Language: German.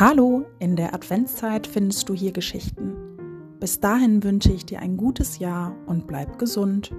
Hallo, in der Adventszeit findest du hier Geschichten. Bis dahin wünsche ich dir ein gutes Jahr und bleib gesund.